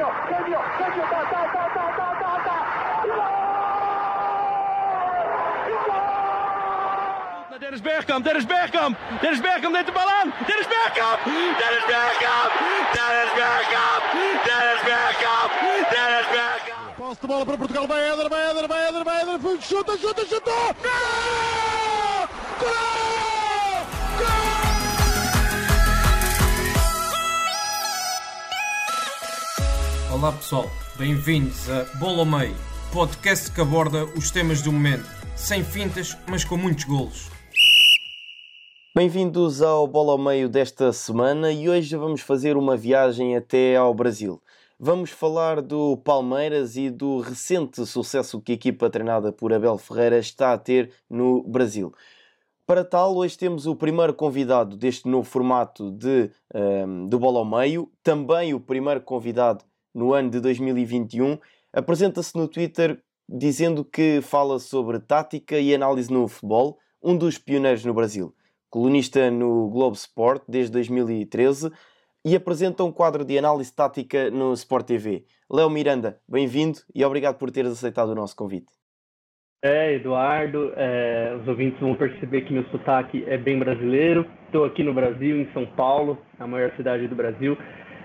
genio, genio, genio, ta, ta, ta, ta, ta, ta, ta. Dennis Bergkamp, Dennis Bergkamp, Dennis Bergkamp neemt de bal aan. Dennis Bergkamp, Dennis Bergkamp, Dennis Bergkamp, Dennis Bergkamp, Dennis Bergkamp. Posse de bola para Portugal, vai Eder, vai Eder, vai Eder, vai Eder, chuta, chuta, chuta. Gol! Gol! Olá pessoal, bem-vindos a Bola ao Meio, podcast que aborda os temas do momento, sem fintas, mas com muitos golos. Bem-vindos ao Bola ao Meio desta semana e hoje vamos fazer uma viagem até ao Brasil. Vamos falar do Palmeiras e do recente sucesso que a equipa treinada por Abel Ferreira está a ter no Brasil. Para tal, hoje temos o primeiro convidado deste novo formato de, um, do Bola ao Meio, também o primeiro convidado no ano de 2021, apresenta-se no Twitter dizendo que fala sobre tática e análise no futebol, um dos pioneiros no Brasil. Colunista no Globo Sport desde 2013 e apresenta um quadro de análise tática no Sport TV. Léo Miranda, bem-vindo e obrigado por teres aceitado o nosso convite. É, Eduardo, é, os ouvintes vão perceber que meu sotaque é bem brasileiro. Estou aqui no Brasil, em São Paulo, a maior cidade do Brasil.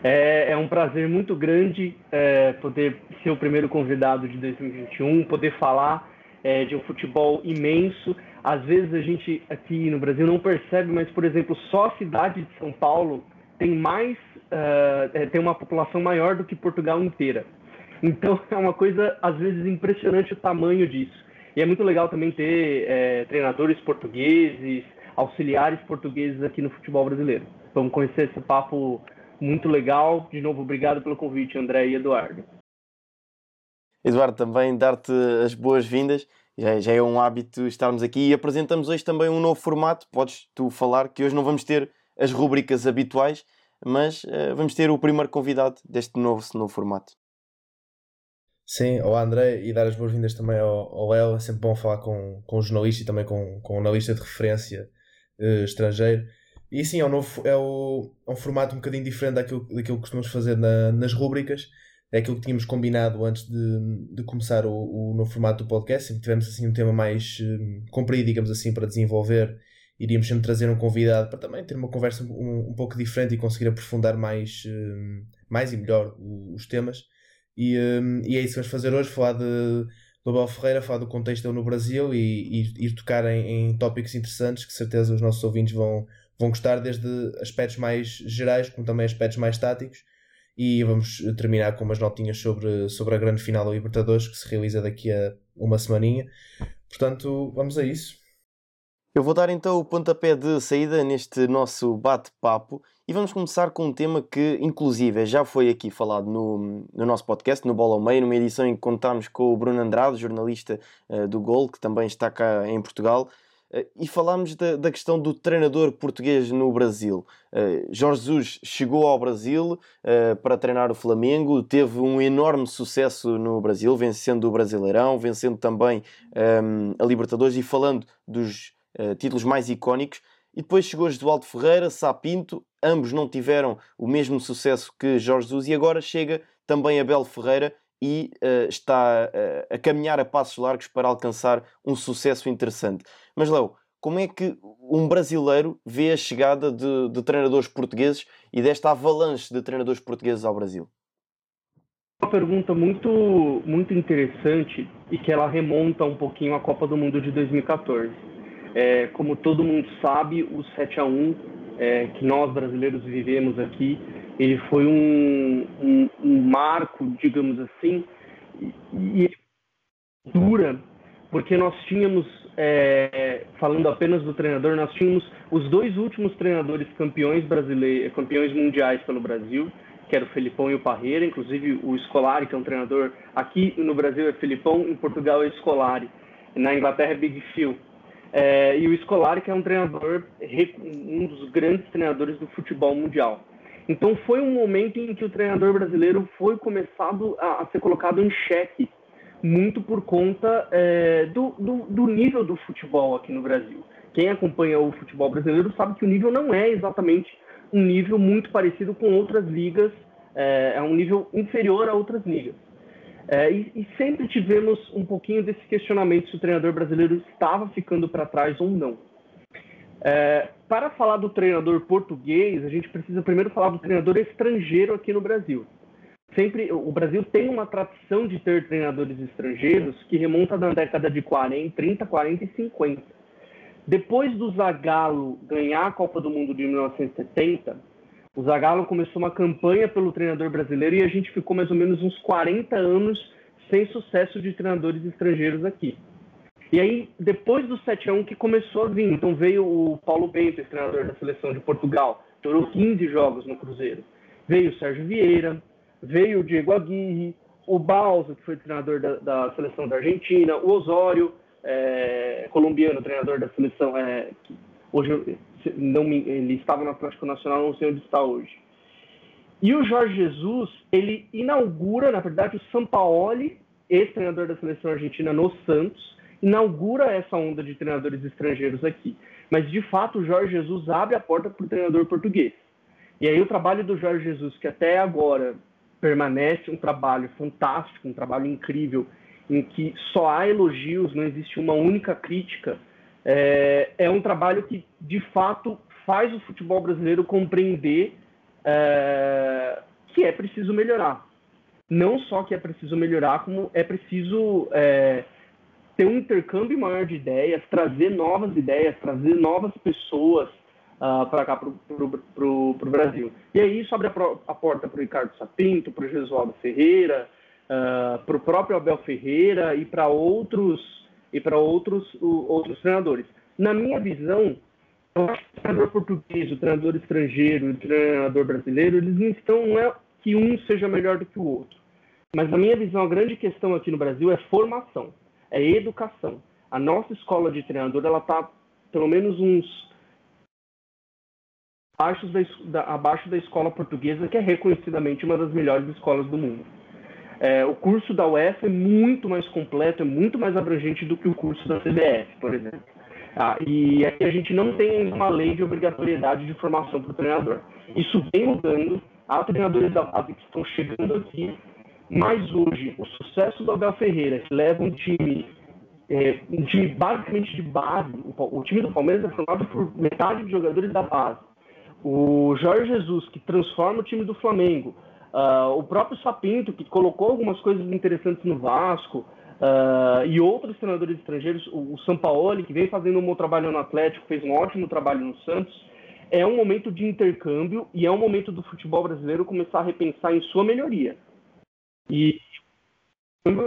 É, é um prazer muito grande é, poder ser o primeiro convidado de 2021, poder falar é, de um futebol imenso. Às vezes a gente aqui no Brasil não percebe, mas, por exemplo, só a cidade de São Paulo tem mais, uh, tem uma população maior do que Portugal inteira. Então é uma coisa, às vezes, impressionante o tamanho disso. E é muito legal também ter é, treinadores portugueses, auxiliares portugueses aqui no futebol brasileiro. Vamos conhecer esse papo muito legal. De novo, obrigado pelo convite, André e Eduardo. Eduardo, também dar-te as boas-vindas. Já, já, é um hábito estarmos aqui e apresentamos hoje também um novo formato. Podes tu falar que hoje não vamos ter as rubricas habituais, mas uh, vamos ter o primeiro convidado deste novo, novo formato. Sim, ao André e dar as boas-vindas também ao Léo. É sempre bom falar com, com um jornalista e também com, com um analista de referência uh, estrangeiro. E sim, é um, novo, é, o, é um formato um bocadinho diferente daquilo, daquilo que costumamos fazer na, nas rúbricas. É aquilo que tínhamos combinado antes de, de começar o, o novo formato do podcast. Sempre tivemos assim um tema mais um, comprido, digamos assim, para desenvolver. Iríamos sempre trazer um convidado para também ter uma conversa um, um pouco diferente e conseguir aprofundar mais, um, mais e melhor os temas. E, um, e é isso que vamos fazer hoje: falar de, Abel Ferreira, falar do contexto dele no Brasil e, e ir tocar em, em tópicos interessantes que certeza os nossos ouvintes vão, vão gostar desde aspectos mais gerais como também aspectos mais táticos e vamos terminar com umas notinhas sobre, sobre a grande final da Libertadores que se realiza daqui a uma semaninha. Portanto, vamos a isso. Eu vou dar então o pontapé de saída neste nosso bate-papo e vamos começar com um tema que, inclusive, já foi aqui falado no, no nosso podcast, no Bola ao Meio, numa edição em que contámos com o Bruno Andrade, jornalista uh, do Gol, que também está cá em Portugal, e falámos da, da, questão do treinador português no Brasil. Uh, Jorge Jesus chegou ao Brasil uh, para treinar o Flamengo, teve um enorme sucesso no Brasil, vencendo o Brasileirão, vencendo também um, ehm, a Libertadores e falando dos uh, títulos mais icónicos. E depois chegou Josualdo Ferreira, Sapinto, ambos não tiveram o mesmo sucesso que Jorge Jesus e agora chega também Abel Ferreira e está a caminhar a passos largos para alcançar um sucesso interessante. Mas, Léo, como é que um brasileiro vê a chegada de, de, treinadores portugueses e desta avalanche de treinadores portugueses ao Brasil? Uma pergunta muito, muito interessante e que ela remonta um pouquinho à Copa do Mundo de 2014. É, como todo mundo sabe, o 7 a 1 é, que nós brasileiros vivemos aqui, ele foi um, um, um marco, digamos assim, e, e dura, porque nós tínhamos é, falando apenas do treinador, nós tínhamos os dois últimos treinadores campeões brasileiros, campeões mundiais pelo Brasil, que era o Felipão e o Parreira, inclusive o Scolari, que é um treinador aqui no Brasil é Felipão, em Portugal é Scolari, na Inglaterra é Big Phil. É, e o Scolari, que é um treinador, um dos grandes treinadores do futebol mundial. Então foi um momento em que o treinador brasileiro foi começado a, a ser colocado em xeque muito por conta é, do, do, do, nível do futebol aqui no Brasil. Quem acompanha o futebol brasileiro sabe que o nível não é exatamente um nível muito parecido com outras ligas é, é um nível inferior a outras ligas. É, e, e, sempre tivemos um pouquinho desse questionamento se o treinador brasileiro estava ficando para trás ou não. É, para falar do treinador português, a gente precisa primeiro falar do treinador estrangeiro aqui no Brasil. Sempre, o Brasil tem uma tradição de ter treinadores estrangeiros que remonta da década de 40, 30, 40 e 50. Depois do Zagallo ganhar a Copa do Mundo de 1970, o Zagallo começou uma campanha pelo treinador brasileiro e a gente ficou mais ou menos uns 40 anos sem sucesso de treinadores estrangeiros aqui. E aí, depois do 7 a 1 que começou a vir, então veio o Paulo Bento, treinador da seleção de Portugal, durou 15 jogos no Cruzeiro. Veio o Sérgio Vieira, veio o Diego Aguirre, o Balsa, que foi treinador da, da seleção da Argentina, o Osório, é, colombiano, treinador da seleção, é, hoje não me, ele estava no Atlético Nacional, não sei onde está hoje. E o Jorge Jesus, ele inaugura, na verdade, o Sampaoli, ex-treinador da seleção argentina no Santos, inaugura essa onda de treinadores estrangeiros aqui. Mas, de fato, o Jorge Jesus abre a porta para o treinador português. E aí o trabalho do Jorge Jesus, que até agora permanece um trabalho fantástico, um trabalho incrível, em que só há elogios, não existe uma única crítica, é, é um trabalho que, de fato, faz o futebol brasileiro compreender é, que é preciso melhorar. Não só que é preciso melhorar, como é preciso é, ter um intercâmbio maior de ideias, trazer novas ideias, trazer novas pessoas uh, ah, para cá, para o Brasil. E aí isso abre a, a porta para o Ricardo Sapinto, para o Jesualdo Ferreira, uh, ah, para o próprio Abel Ferreira e para outros e para outros outros treinadores. Na minha visão, o treinador português, o treinador estrangeiro, o treinador brasileiro, eles não estão não é que um seja melhor do que o outro. Mas na minha visão, a grande questão aqui no Brasil é formação, é educação. A nossa escola de treinador, ela está pelo menos uns abaixo da, abaixo da escola portuguesa, que é reconhecidamente uma das melhores escolas do mundo. É, o curso da UF é muito mais completo, é muito mais abrangente do que o curso da CBF, por exemplo. Ah, e aqui a gente não tem uma lei de obrigatoriedade de formação para o treinador. Isso vem mudando, há treinadores da base que estão chegando aqui, mas hoje o sucesso do Abel Ferreira, que leva um time, é, basicamente de base, o, o time do Palmeiras é formado por metade de jogadores da base. O Jorge Jesus, que transforma o time do Flamengo, Uh, o próprio Sapinto, que colocou algumas coisas interessantes no Vasco, uh, e outros treinadores estrangeiros, o, o Sampaoli, que vem fazendo um bom trabalho no Atlético, fez um ótimo trabalho no Santos. É um momento de intercâmbio e é um momento do futebol brasileiro começar a repensar em sua melhoria. E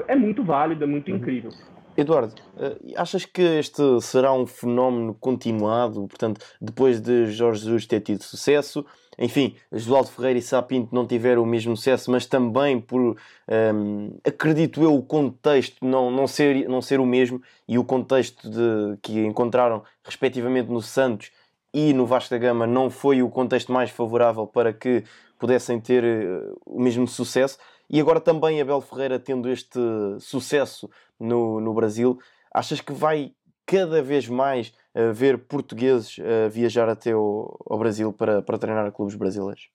é muito válido, é muito uhum. incrível. Eduardo, eh, achas que este será um fenómeno continuado? Portanto, depois de Jorge Jesus ter tido sucesso, enfim, Josualdo Ferreira e Sapinto não tiveram o mesmo sucesso, mas também por, ehm, acredito eu, o contexto não, não, ser, não ser o mesmo e o contexto de, que encontraram respectivamente no Santos e no Vasco da Gama não foi o contexto mais favorável para que pudessem ter uh, o mesmo sucesso. E agora também Abel Ferreira tendo este sucesso no, no Brasil, achas que vai cada vez mais uh, ver portugueses uh, viajar até o, ao Brasil para, para treinar clubes brasileiros?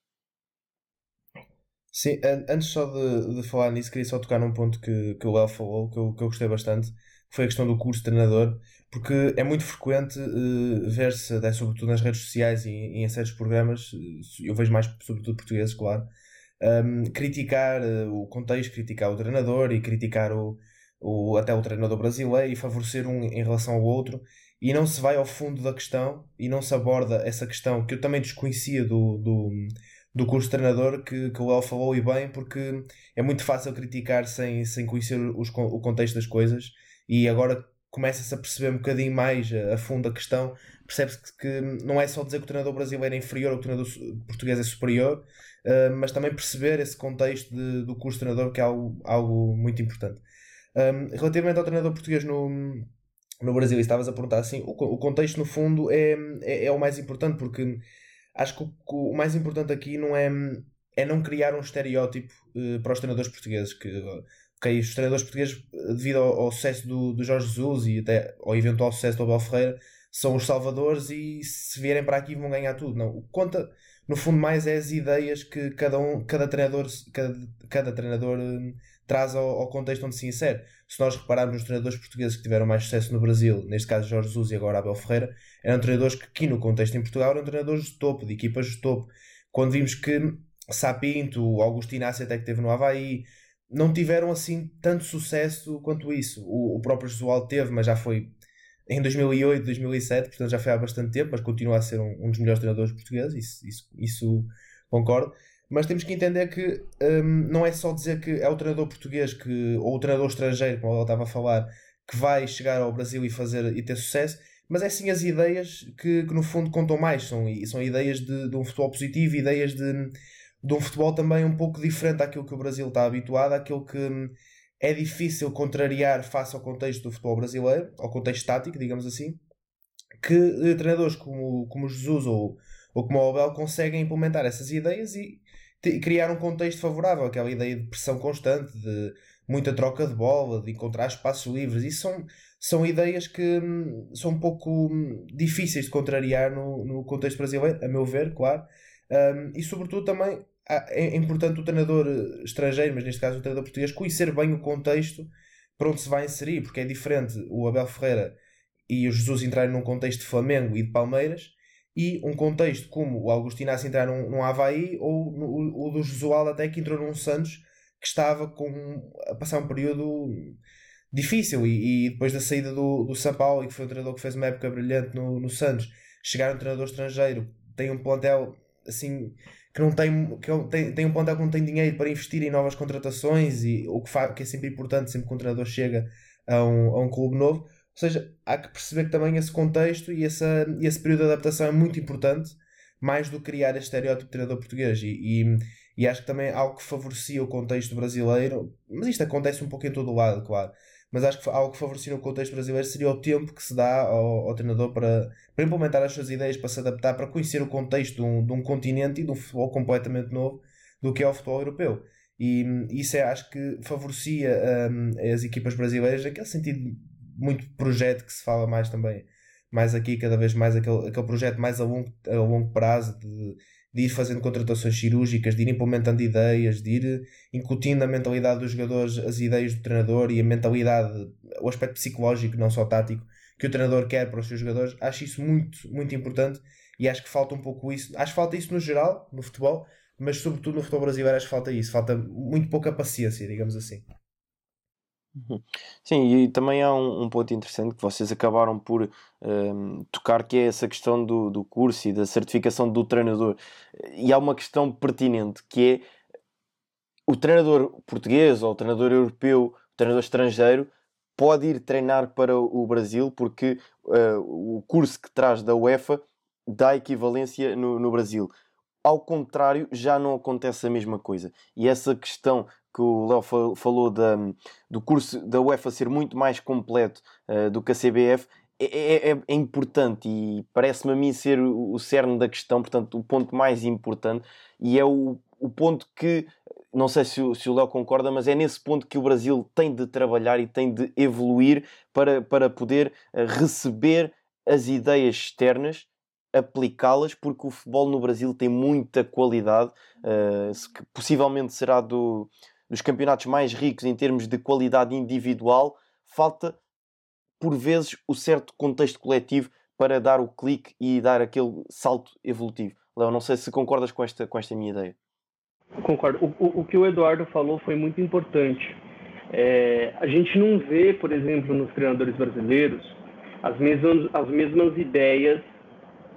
Sim, antes só de, de falar nisso, queria só tocar num ponto que, que o Léo falou, que eu, que eu gostei bastante, que foi a questão do curso de treinador, porque é muito frequente uh, ver-se, sobretudo nas redes sociais e, e, em certos programas, eu vejo mais sobretudo portugueses, claro, um, criticar uh, o contexto, criticar o treinador e criticar o, o, até o treinador brasileiro e favorecer um em relação ao outro. E não se vai ao fundo da questão e não se aborda essa questão que eu também desconhecia do, do, do curso de treinador que, que o El falou e bem porque é muito fácil criticar sem, sem conhecer os, o contexto das coisas. E agora começa-se a perceber um bocadinho mais a, a fundo a questão. Percebe-se que, que, não é só dizer que o treinador brasileiro é inferior ou que o treinador português é superior uh, mas também perceber esse contexto de, do curso de treinador que é algo, algo muito importante um, relativamente ao treinador português no, no Brasil, e estavas a perguntar assim, o, o contexto no fundo é, é, é, o mais importante, porque acho que o, o, mais importante aqui não é, é não criar um estereótipo uh, para os treinadores portugueses, que okay, os treinadores portugueses, devido ao, ao, sucesso do, do Jorge Jesus e até ao eventual sucesso do Abel Ferreira, são os salvadores e se vierem para aqui vão ganhar tudo. Não, conta, no fundo mais é as ideias que cada um, cada treinador, cada, cada treinador hum, traz ao, ao, contexto onde se insere. Se nós repararmos nos treinadores portugueses que tiveram mais sucesso no Brasil, neste caso Jorge Jesus e agora Abel Ferreira, eram treinadores que aqui no contexto em Portugal eram treinadores de topo, de equipas de topo. Quando vimos que Sapinto, Augusto Inácio até que teve no Havaí, não tiveram assim tanto sucesso quanto isso. O, o próprio Josualdo teve, mas já foi em 2008, 2007, portanto já foi há bastante tempo, mas continua a ser um, um dos melhores treinadores portugueses, isso, isso, isso, concordo. Mas temos que entender que um, não é só dizer que é o treinador português que, ou o treinador estrangeiro, como ele estava a falar, que vai chegar ao Brasil e fazer e ter sucesso, mas é sim as ideias que, que no fundo contam mais, são, são ideias de, de um futebol positivo, ideias de, de um futebol também um pouco diferente daquilo que o Brasil está habituado, àquilo que hum, é difícil contrariar face ao contexto do futebol brasileiro, ao contexto tático, digamos assim, que eh, treinadores como, como Jesus ou, ou como Abel conseguem implementar essas ideias e criar um contexto favorável, aquela ideia de pressão constante, de muita troca de bola, de encontrar espaços livres. Isso são, são ideias que hum, são um pouco hum, difíceis de contrariar no, no contexto brasileiro, a meu ver, claro. Um, e sobretudo também é importante o treinador eh, estrangeiro, mas neste caso o treinador português, conhecer bem o contexto para onde se vai inserir, porque é diferente o Abel Ferreira e o Jesus entrarem num contexto de Flamengo e de Palmeiras e um contexto como o Augusto Inácio entrar num, num Havaí ou no, o do Josual até que entrou num Santos que estava com, a passar um período difícil e, e depois da saída do, do São Paulo e que foi um treinador que fez uma época brilhante no, no Santos chegar um treinador estrangeiro tem um plantel assim que não tem, que tem, tem um plantel que não tem dinheiro para investir em novas contratações e o que, que é sempre importante sempre que um treinador chega a um, a um clube novo. Ou seja, há que perceber que também esse contexto e essa, esse período de adaptação é muito importante, mais do que criar este estereótipo de treinador português. E, e, e acho que também é algo que favorecia o contexto brasileiro, mas isto acontece um pouco em todo o lado, claro mas acho que algo que favorecia no contexto brasileiro seria o tempo que se dá ao, ao treinador para, para implementar as suas ideias, para se adaptar, para conhecer o contexto de um, de um continente e de um futebol completamente novo do que é o futebol europeu. E isso é, acho que favorecia um, as equipas brasileiras, aquele sentido muito projeto que se fala mais também, mais aqui, cada vez mais aquele, aquele projeto mais a longo, a longo prazo de de ir fazendo contratações cirúrgicas, de ir implementando ideias, de ir incutindo na mentalidade dos jogadores as ideias do treinador e a mentalidade, o aspecto psicológico, não só tático, que o treinador quer para os seus jogadores. Acho isso muito, muito importante e acho que falta um pouco isso. Acho que falta isso no geral, no futebol, mas sobretudo no futebol brasileiro acho que falta isso. Falta muito pouca paciência, digamos assim. Uhum. Sim, e também há um, um, ponto interessante que vocês acabaram por um, ehm, tocar, que é essa questão do, do curso e da certificação do treinador. E há uma questão pertinente que é o treinador português ou o treinador europeu, o treinador estrangeiro, pode ir treinar para o Brasil porque uh, o curso que traz da UEFA dá equivalência no, no Brasil. Ao contrário, já não acontece a mesma coisa. E essa questão que o Léo falou da, do curso da UEFA ser muito mais completo uh, do que a CBF é, é, é, é importante e parece-me a mim ser o, o cerne da questão, portanto, o ponto mais importante e é o, o ponto que, não sei se, se o Léo concorda, mas é nesse ponto que o Brasil tem de trabalhar e tem de evoluir para, para poder uh, receber as ideias externas aplicá-las, porque o futebol no Brasil tem muita qualidade, uh, que possivelmente será do, dos campeonatos mais ricos em termos de qualidade individual, falta por vezes o certo contexto coletivo para dar o clique e dar aquele salto evolutivo. Léo, não sei se concordas com esta, com esta minha ideia. Concordo. O, o, o que o Eduardo falou foi muito importante. É, a gente não vê, por exemplo, nos treinadores brasileiros as mesmas, as mesmas ideias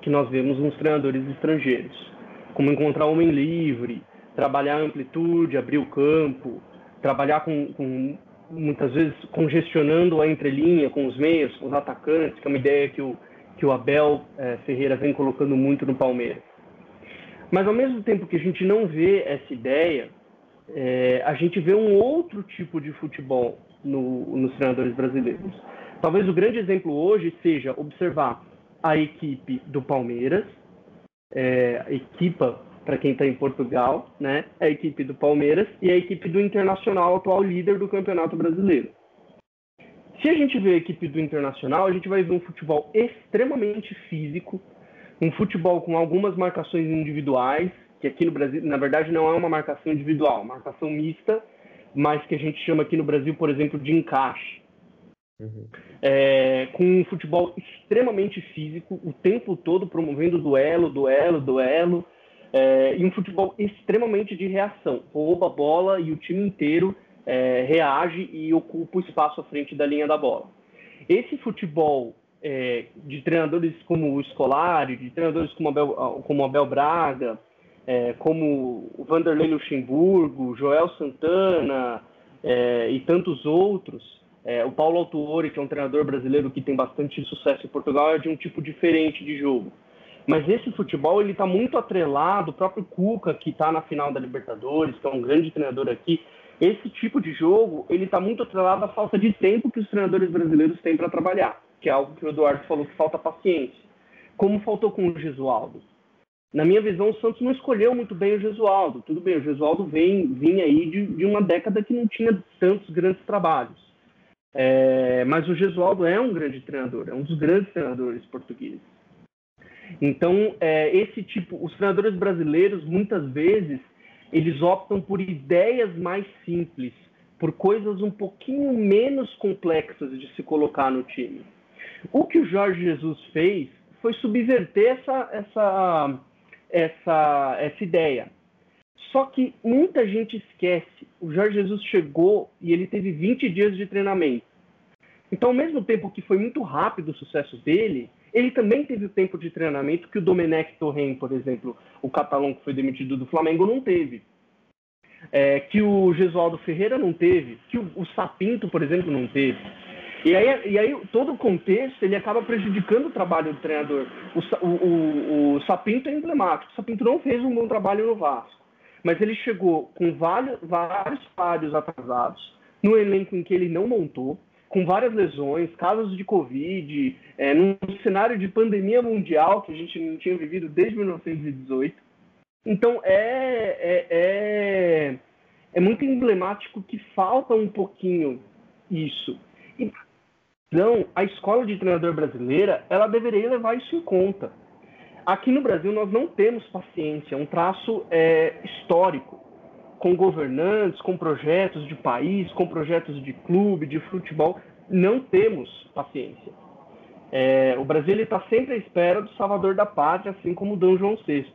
que nós vemos nos treinadores estrangeiros, como encontrar homem livre, trabalhar a amplitude, abrir o campo, trabalhar com, com muitas vezes congestionando a entrelinha com os meios, com os atacantes, que é uma ideia que o, que o Abel é, Ferreira vem colocando muito no Palmeiras. Mas ao mesmo tempo que a gente não vê essa ideia, é, a gente vê um outro tipo de futebol no, nos treinadores brasileiros. Talvez o grande exemplo hoje seja observar a equipe do Palmeiras, é, a equipa para quem está em Portugal, né? É a equipe do Palmeiras e a equipe do Internacional, atual líder do Campeonato Brasileiro. Se a gente vê a equipe do Internacional, a gente vai ver um futebol extremamente físico, um futebol com algumas marcações individuais, que aqui no Brasil, na verdade, não é uma marcação individual, marcação mista, mas que a gente chama aqui no Brasil, por exemplo, de encaixe. Uhum. É, com um futebol extremamente físico, o tempo todo promovendo duelo, duelo, duelo, é, e um futebol extremamente de reação. Rouba a bola e o time inteiro é, reage e ocupa o espaço à frente da linha da bola. Esse futebol é, de treinadores como o Scolari, de treinadores como Abel, como Abel Braga, é, como o Vanderlei Luxemburgo, Joel Santana é, e tantos outros, é, o Paulo Autuori, que é um treinador brasileiro que tem bastante sucesso em Portugal, é de um tipo diferente de jogo. Mas esse futebol ele está muito atrelado, o próprio Cuca, que está na final da Libertadores, que é um grande treinador aqui, esse tipo de jogo ele está muito atrelado à falta de tempo que os treinadores brasileiros têm para trabalhar, que é algo que o Eduardo falou que falta paciência. Como faltou com o Gesualdo. Na minha visão, o Santos não escolheu muito bem o Gesualdo. Tudo bem, o Gesualdo vem, vinha aí de, de uma década que não tinha tantos grandes trabalhos. É, mas o Gesualdo é um grande treinador, é um dos grandes treinadores portugueses. Então, é, esse tipo, os treinadores brasileiros, muitas vezes, eles optam por ideias mais simples, por coisas um pouquinho menos complexas de se colocar no time. O que o Jorge Jesus fez foi subverter essa, essa, essa, essa ideia. Só que muita gente esquece. O Jorge Jesus chegou e ele teve 20 dias de treinamento. Então, ao mesmo tempo que foi muito rápido o sucesso dele, ele também teve o tempo de treinamento que o Domenech Torren, por exemplo, o catalão que foi demitido do Flamengo, não teve. É, que o Gesualdo Ferreira não teve, que o, o Sapinto, por exemplo, não teve. E aí, e aí todo o contexto ele acaba prejudicando o trabalho do treinador. O, o, o, Sapinto é emblemático. O Sapinto não fez um bom trabalho no Vasco, mas ele chegou com vários, vários atrasados, no elenco em que ele não montou, com várias lesões, casos de Covid, é, num cenário de pandemia mundial que a gente não tinha vivido desde 1918. Então é, é, é, é muito emblemático que falta um pouquinho isso. Então, a escola de treinador brasileira, ela deveria levar isso em conta. Aqui no Brasil, nós não temos paciência, é um traço é, histórico com governantes, com projetos de país, com projetos de clube, de futebol. Não temos paciência. É, o Brasil está sempre à espera do salvador da pátria, assim como o D. João VI.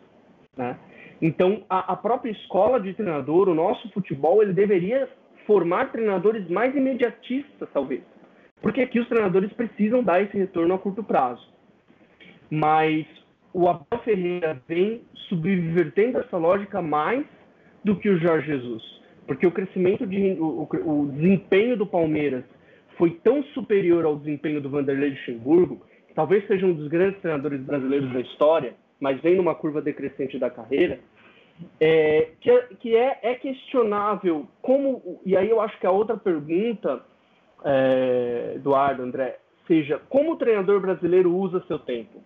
Né? Então, a, a, própria escola de treinador, o nosso futebol, ele deveria formar treinadores mais imediatistas, talvez. Porque aqui os treinadores precisam dar esse retorno a curto prazo. Mas o Abel Ferreira vem subvertendo essa lógica mais do que o Jorge Jesus. Porque o crescimento, de, o, o desempenho do Palmeiras foi tão superior ao desempenho do Vanderlei Luxemburgo, que talvez seja um dos grandes treinadores brasileiros da história, mas vem numa curva decrescente da carreira, é, que, é, que é, é, questionável como. E aí eu acho que a outra pergunta, é, Eduardo, André, seja como o treinador brasileiro usa seu tempo.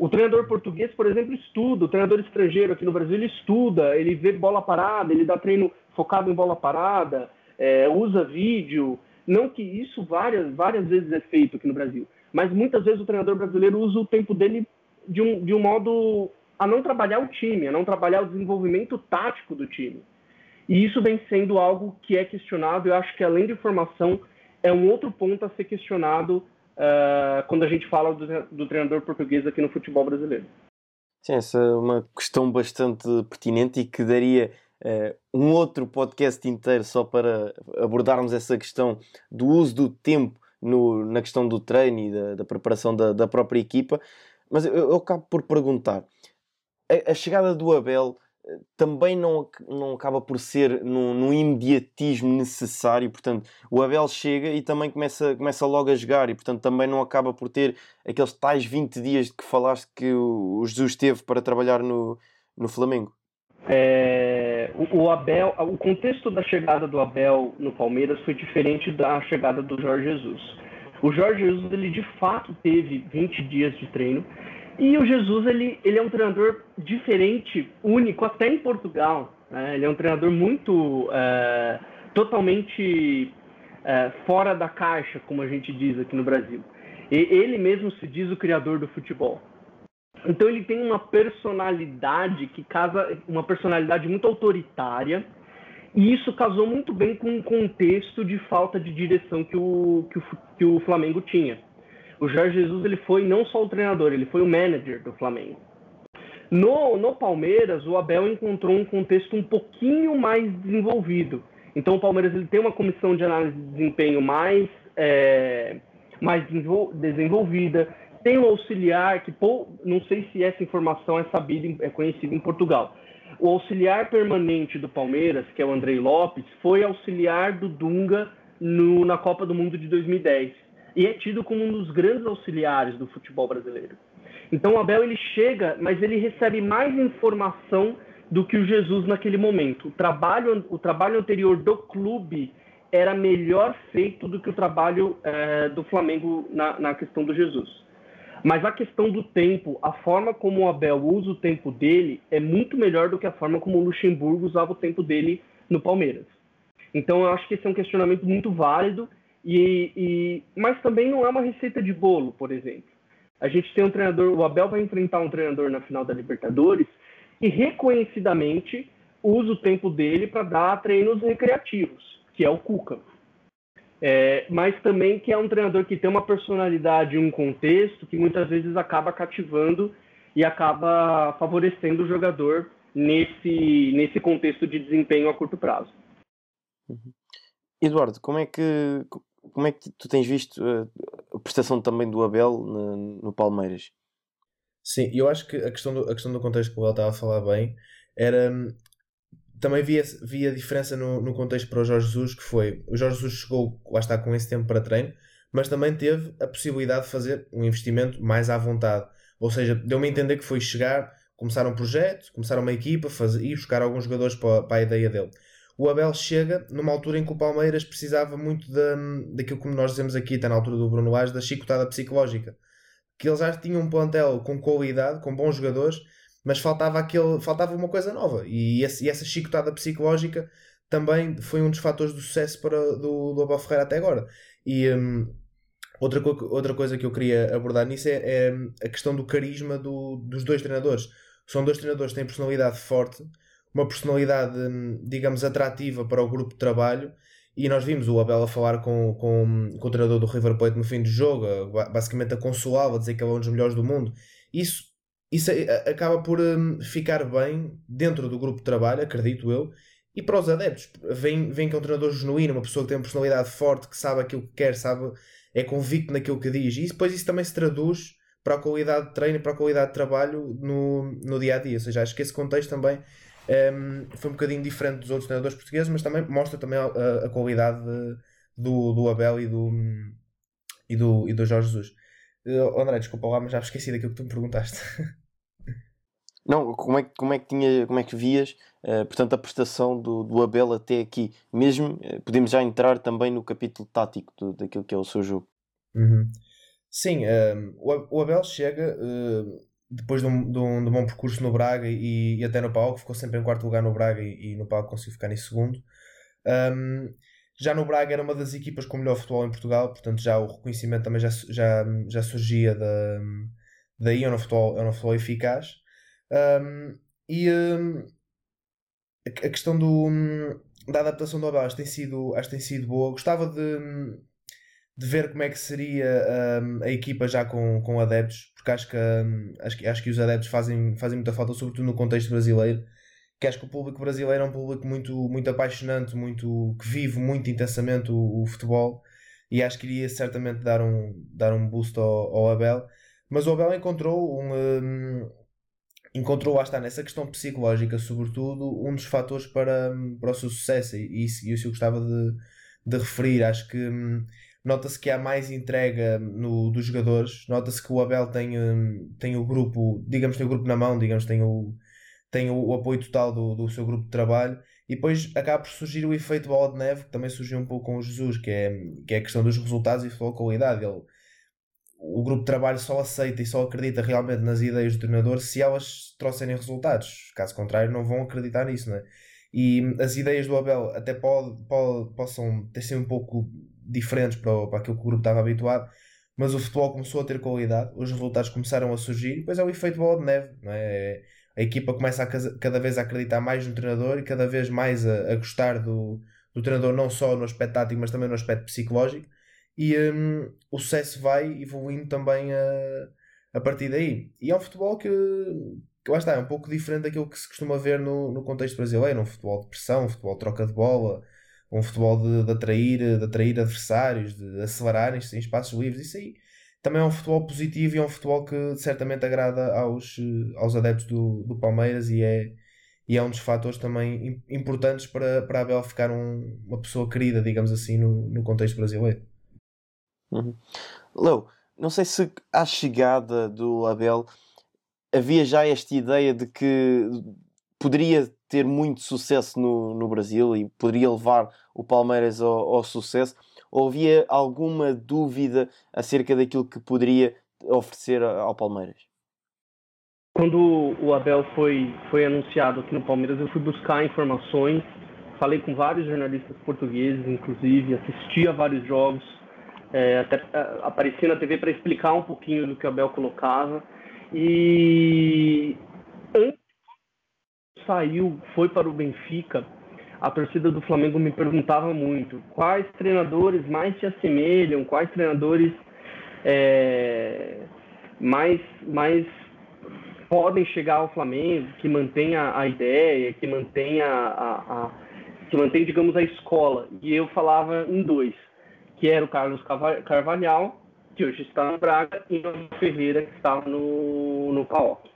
O treinador português, por exemplo, estuda. O treinador estrangeiro aqui no Brasil, ele estuda, ele vê bola parada, ele dá treino focado em bola parada, é, usa vídeo. Não que isso várias, várias vezes é feito aqui no Brasil, mas muitas vezes o treinador brasileiro usa o tempo dele de um, de um modo a não trabalhar o time, a não trabalhar o desenvolvimento tático do time. E isso vem sendo algo que é questionado. Eu acho que além de formação, é um outro ponto a ser questionado uh, quando a gente fala do, do treinador português aqui no futebol brasileiro. Sim, essa é uma questão bastante pertinente e que daria uh, um outro podcast inteiro só para abordarmos essa questão do uso do tempo no, na questão do treino e da, da preparação da, da, própria equipa. Mas eu, eu acabo por perguntar: a, a chegada do Abel também não, não acaba por ser num, imediatismo necessário. Portanto, o Abel chega e também começa, começa logo a jogar, e portanto também não acaba por ter aqueles tais 20 dias de que falaste que o Jesus teve para trabalhar no, no Flamengo. É, o, o, Abel, o contexto da chegada do Abel no Palmeiras foi diferente da chegada do Jorge Jesus. O Jorge Jesus ele de fato teve 20 dias de treino e o Jesus, ele, ele é um treinador diferente, único, até em Portugal. Né? Ele é um treinador muito, é, totalmente é, fora da caixa, como a gente diz aqui no Brasil. E ele mesmo se diz o criador do futebol. Então ele tem uma personalidade que casa, uma personalidade muito autoritária, e isso casou muito bem com o contexto de falta de direção que o, que o, que o Flamengo tinha. O Jorge Jesus ele foi não só o treinador, ele foi o manager do Flamengo. No, no Palmeiras, o Abel encontrou um contexto um pouquinho mais desenvolvido. Então o Palmeiras ele tem uma comissão de análise de desempenho mais, é, mais desenvolvida, tem um auxiliar que, pô, não sei se essa informação é sabida, é conhecida em Portugal. O auxiliar permanente do Palmeiras, que é o Andrei Lopes, foi auxiliar do Dunga no, na Copa do Mundo de 2010 e é tido como um dos grandes auxiliares do futebol brasileiro. Então o Abel ele chega, mas ele recebe mais informação do que o Jesus naquele momento. O trabalho, o trabalho anterior do clube era melhor feito do que o trabalho é, do Flamengo na, na questão do Jesus. Mas a questão do tempo, a forma como o Abel usa o tempo dele é muito melhor do que a forma como o Luxemburgo usava o tempo dele no Palmeiras. Então eu acho que esse é um questionamento muito válido, e, e, mas também não é uma receita de bolo, por exemplo. A gente tem um treinador, o Abel vai enfrentar um treinador na final da Libertadores que reconhecidamente usa o tempo dele para dar treinos recreativos, que é o Cuca. É, mas também que é um treinador que tem uma personalidade e um contexto que muitas vezes acaba cativando e acaba favorecendo o jogador nesse, nesse contexto de desempenho a curto prazo. Uhum. Eduardo, como é que como é que tu tens visto a, a prestação também do Abel no, Palmeiras? Sim, eu acho que a questão do, a questão do contexto que o Abel estava a falar bem era também via, via diferença no, no contexto para o Jorge Jesus, que foi o Jorge Jesus chegou, lá está, com esse tempo para treino, mas também teve a possibilidade de fazer um investimento mais à vontade. Ou seja, deu-me a entender que foi chegar, começar um projeto, começar uma equipa, fazer, e buscar alguns jogadores para, para a ideia dele. O Abel chega numa altura em que o Palmeiras precisava muito da, daquilo que nós dizemos aqui, está na altura do Bruno Lage, da chicotada psicológica. Que eles já tinham um plantel com qualidade, com bons jogadores, mas faltava, aquele, faltava uma coisa nova. E, esse, e essa chicotada psicológica também foi um dos fatores do sucesso para, do, do Abel Ferreira até agora. E um, outra, outra coisa que eu queria abordar nisso é, é a questão do carisma do, dos dois treinadores. São dois treinadores que têm personalidade forte, uma personalidade, hum, digamos, atrativa para o grupo de trabalho. E nós vimos o Abel a falar com, com, com o treinador do River Plate no fim do jogo, basicamente a consolá-lo, a dizer que ele é um dos melhores do mundo. Isso isso acaba por um, ficar bem dentro do grupo de trabalho, acredito eu, e para os adeptos. Vem, vem que é um treinador genuíno, uma pessoa que tem uma personalidade forte, que sabe aquilo que quer, sabe, é convicto naquilo que diz, e depois isso também se traduz para a qualidade de treino e para a qualidade de trabalho no, no dia a dia. Ou seja, acho que esse contexto também um, foi um bocadinho diferente dos outros treinadores portugueses, mas também mostra também a, a qualidade de, do, do Abel e do, e do, e do Jorge Jesus. Uh, André, desculpa lá, mas já esqueci daquilo que tu me perguntaste. Não, como é, como é que tinha, como é que vias, uh, portanto, a prestação do, do Abel até aqui? Mesmo, uh, podemos já entrar também no capítulo tático do, daquilo que é o seu jogo. Uhum. Sim, um, o Abel chega uh, depois de um, de, um, de um, bom percurso no Braga e, e, até no Paulo, ficou sempre em quarto lugar no Braga e, e no Paulo conseguiu ficar em segundo. Um, já no Braga era uma das equipas com melhor futebol em Portugal, portanto já o reconhecimento também já, já, já surgia da, daí, é um futebol, é um futebol eficaz. Um, e um, a, questão do, da adaptação do Abel acho que tem sido, acho que tem sido boa. Gostava de, de ver como é que seria um, a equipa já com, com adeptos, porque acho que, acho que, acho que os adeptos fazem, fazem muita falta, sobretudo no contexto brasileiro. Que acho que o público brasileiro é um público muito, muito apaixonante, muito, que vive muito intensamente o, o futebol e acho que iria certamente dar um, dar um boost ao, ao Abel. Mas o Abel encontrou um, encontrou lá está nessa questão psicológica, sobretudo, um dos fatores para, para o seu sucesso, e isso, isso eu gostava de, de referir. Acho que hum, nota-se que há mais entrega no, dos jogadores, nota-se que o Abel tem, hum, tem o grupo, digamos, tem o grupo na mão, digamos, tem o, tem o, apoio total do, do seu grupo de trabalho. E depois acaba por surgir o efeito bola de neve, que também surgiu um pouco com o Jesus, que é, que é a questão dos resultados e a qualidade. Ele, o grupo de trabalho só aceita e só acredita realmente nas ideias do treinador se elas trouxerem resultados. Caso contrário, não vão acreditar nisso, não é? E as ideias do Abel até pode, pode, possam ter sido um pouco diferentes para, para aquilo que o grupo estava habituado, mas o futebol começou a ter qualidade, os resultados começaram a surgir, e depois é o efeito bola de neve, é? A equipa começa a cada vez a acreditar mais no treinador e cada vez mais a, a gostar do, do treinador, não só no aspecto tático, mas também no aspecto psicológico, e um, o sucesso vai evoluindo também a, a partir daí. E é um futebol que, que lá está, é um pouco diferente daquilo que se costuma ver no, no contexto brasileiro, um futebol de pressão, um futebol de troca de bola, um futebol de, de atrair, de atrair adversários, de acelerarem-se em espaços livres, isso aí também é um futebol positivo e é um futebol que certamente agrada aos, aos adeptos do, do Palmeiras e é, e é um dos fatores também importantes para, para Abel ficar um, uma pessoa querida, digamos assim, no, no contexto brasileiro. Uhum. Não sei se à chegada do Abel havia já esta ideia de que poderia ter muito sucesso no, no Brasil e poderia levar o Palmeiras ao, ao sucesso, ou havia alguma dúvida acerca daquilo que poderia oferecer ao Palmeiras? Quando o Abel foi, foi anunciado aqui no Palmeiras, eu fui buscar informações, falei com vários jornalistas portugueses, inclusive, assisti a vários jogos, é, até é, apareci na TV para explicar um pouquinho do que o Abel colocava. E antes saiu, foi para o Benfica, a torcida do Flamengo me perguntava muito quais treinadores mais se assemelham, quais treinadores é, mais, mais podem chegar ao Flamengo, que mantenha a ideia, que mantenha a, a, que mantém, digamos, a escola. E eu falava em dois, que era o Carlos Carvalhal, que hoje está no Braga, e o Ferreira, que estava no, no PAOK.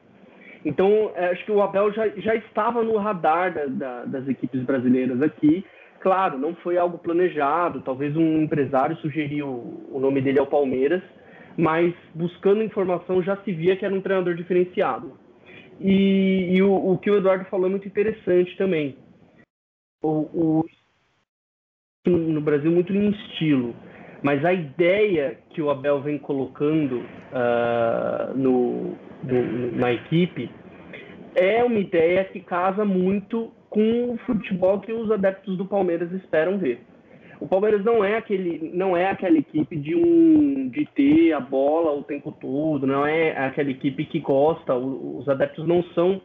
Então, é, acho que o Abel já, já estava no radar da, da, das equipes brasileiras aqui. Claro, não foi algo planejado, talvez um empresário sugeriu o nome dele ao Palmeiras, mas buscando informação já se via que era um treinador diferenciado. E, e o, o, que o Eduardo falou é muito interessante também. O, o, no Brasil, muito em estilo, mas a ideia que o Abel vem colocando uh, no, do, na equipe é uma ideia que casa muito com o futebol que os adeptos do Palmeiras esperam ver. O Palmeiras não é aquele, não é aquela equipe de um de ter a bola o tempo todo, não é aquela equipe que gosta. Os adeptos não são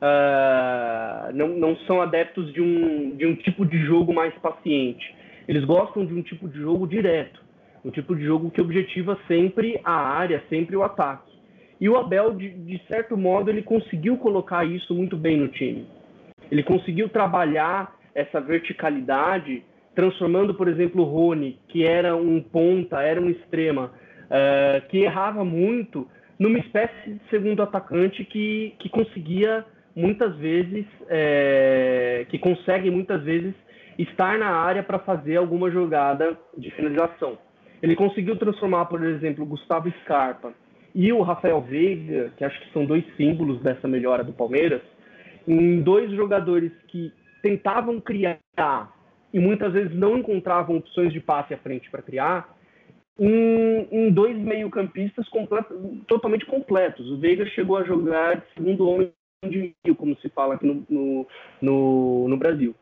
uh, não, não são adeptos de um, de um tipo de jogo mais paciente. Eles gostam de um tipo de jogo direto, um tipo de jogo que objetiva sempre a área, sempre o ataque. E o Abel, de, de certo modo, ele conseguiu colocar isso muito bem no time. Ele conseguiu trabalhar essa verticalidade, transformando, por exemplo, o Rony, que era um ponta, era um extrema, uh, que errava muito, numa espécie de segundo atacante que, que conseguia muitas vezes, é, que consegue muitas vezes estar na área para fazer alguma jogada de finalização. Ele conseguiu transformar, por exemplo, Gustavo Scarpa, e o Rafael Veiga, que acho que são dois símbolos dessa melhora do Palmeiras, em dois jogadores que tentavam criar e muitas vezes não encontravam opções de passe à frente para criar, em, em dois meio-campistas complet, totalmente completos. O Veiga chegou a jogar segundo homem de meio, como se fala aqui no, no, no, no Brasil.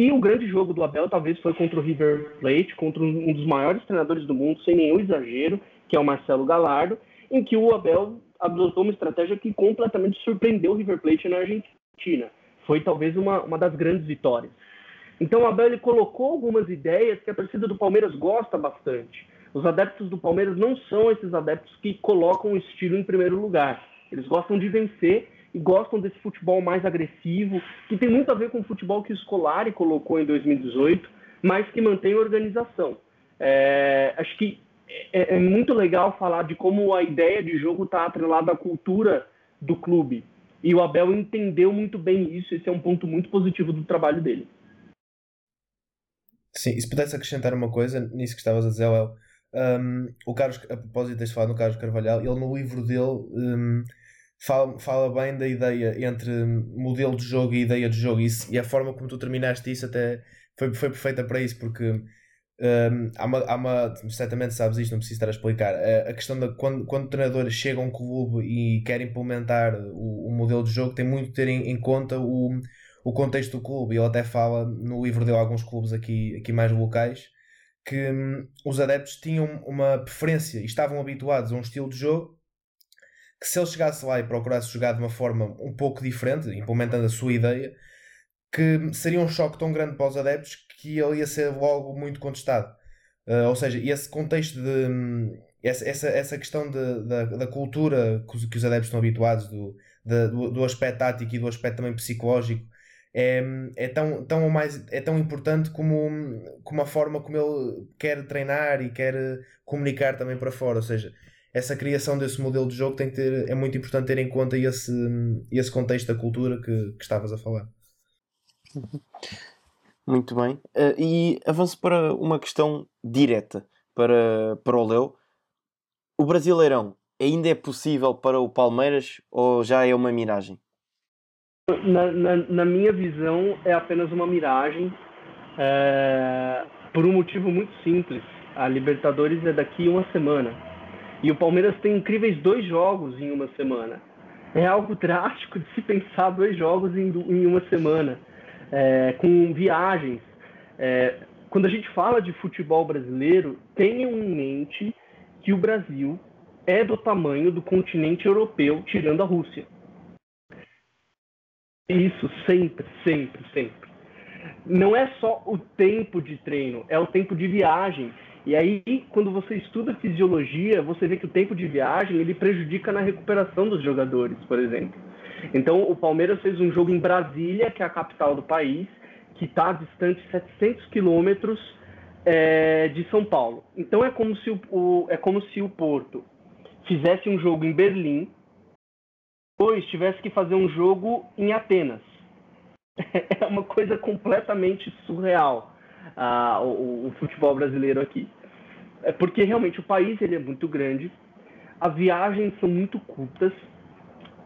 E o grande jogo do Abel talvez foi contra o River Plate, contra um dos maiores treinadores do mundo, sem nenhum exagero, que é o Marcelo Galardo, em que o Abel adotou uma estratégia que completamente surpreendeu o River Plate na Argentina. Foi talvez uma, uma das grandes vitórias. Então o Abel ele colocou algumas ideias que a torcida do Palmeiras gosta bastante. Os adeptos do Palmeiras não são esses adeptos que colocam o estilo em primeiro lugar. Eles gostam de vencer e gostam desse futebol mais agressivo, que tem muito a ver com o futebol que o Scolari colocou em 2018, mas que mantém organização. É, acho que é, é, muito legal falar de como a ideia de jogo está atrelada à cultura do clube. E o Abel entendeu muito bem isso, esse é um ponto muito positivo do trabalho dele. Sim, e se pudesse acrescentar uma coisa nisso que estavas a dizer, Léo, um, o Carlos, a propósito de falar no Carlos Carvalhal, ele no livro dele um, fala, fala bem da ideia entre modelo de jogo e ideia de jogo, e, isso, e a forma como tu terminaste isso até foi, foi perfeita para isso, porque um, há, uma, há uma, certamente sabes isto, não preciso estar a explicar. A, a questão de quando, quando o treinador chega a um clube e quer implementar o, o modelo de jogo, tem muito de ter em, em, conta o, o contexto do clube. Ele até fala no livro dele alguns clubes aqui, aqui mais locais que hum, os adeptos tinham uma preferência e estavam habituados a um estilo de jogo que se ele chegasse lá e procurasse jogar de uma forma um pouco diferente, implementando a sua ideia, que seria um choque tão grande para os adeptos que ele ia ser logo muito contestado. Uh, ou seja, esse contexto de. Hum, essa, essa, questão de, da, da cultura que os, que os adeptos estão habituados, do, de, do, do aspecto tático e do aspecto também psicológico, é, é, tão, tão, mais, é tão importante como, como a forma como ele quer treinar e quer comunicar também para fora. Ou seja, essa criação desse modelo de jogo tem que ter, é muito importante ter em conta esse, esse contexto da cultura que, que estavas a falar. Muito bem. Uh, e avanço para uma questão direta para, para o Leo. O Brasileirão ainda é possível para o Palmeiras ou já é uma miragem? Na, na, na minha visão, é apenas uma miragem é, por um motivo muito simples. A Libertadores é daqui uma semana. E o Palmeiras tem incríveis dois jogos em uma semana. É algo drástico de se pensar dois jogos em, em uma semana, é, com viagens. É, quando a gente fala de futebol brasileiro, tenham em mente que o Brasil é do tamanho do continente europeu, tirando a Rússia. Isso, sempre, sempre, sempre. Não é só o tempo de treino, é o tempo de viagem. E aí, quando você estuda fisiologia, você vê que o tempo de viagem ele prejudica na recuperação dos jogadores, por exemplo. Então, o Palmeiras fez um jogo em Brasília, que é a capital do país, que está distante 700 quilômetros é, de São Paulo. Então, é como, se o, o, é como se o Porto fizesse um jogo em Berlim, depois tivesse que fazer um jogo em Atenas. É uma coisa completamente surreal o, o, futebol brasileiro aqui. É porque realmente o país ele é muito grande, as viagens são muito curtas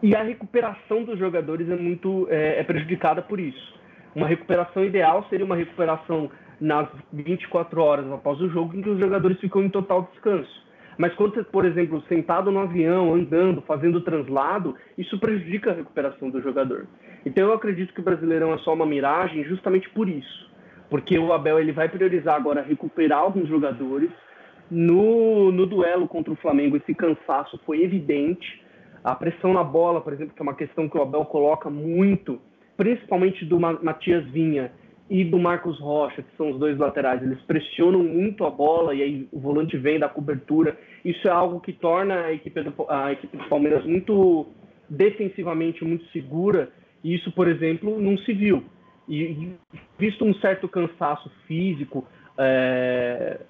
e a recuperação dos jogadores é muito é, é prejudicada por isso. Uma recuperação ideal seria uma recuperação nas 24 horas após o jogo, em que os jogadores ficam em total descanso. Mas quando você, por exemplo, sentado no avião, andando, fazendo translado, isso prejudica a recuperação do jogador. Então eu acredito que o Brasileirão é só uma miragem justamente por isso. Porque o Abel ele vai priorizar agora recuperar alguns jogadores. No, no duelo contra o Flamengo, esse cansaço foi evidente. A pressão na bola, por exemplo, que é uma questão que o Abel coloca muito, principalmente do Matias Vinha e do Marcos Rocha, que são os dois laterais, eles pressionam muito a bola e aí o volante vem da cobertura. Isso é algo que torna a equipe do, a equipe do Palmeiras muito defensivamente muito segura. E isso, por exemplo, não se viu. E visto um certo cansaço físico é,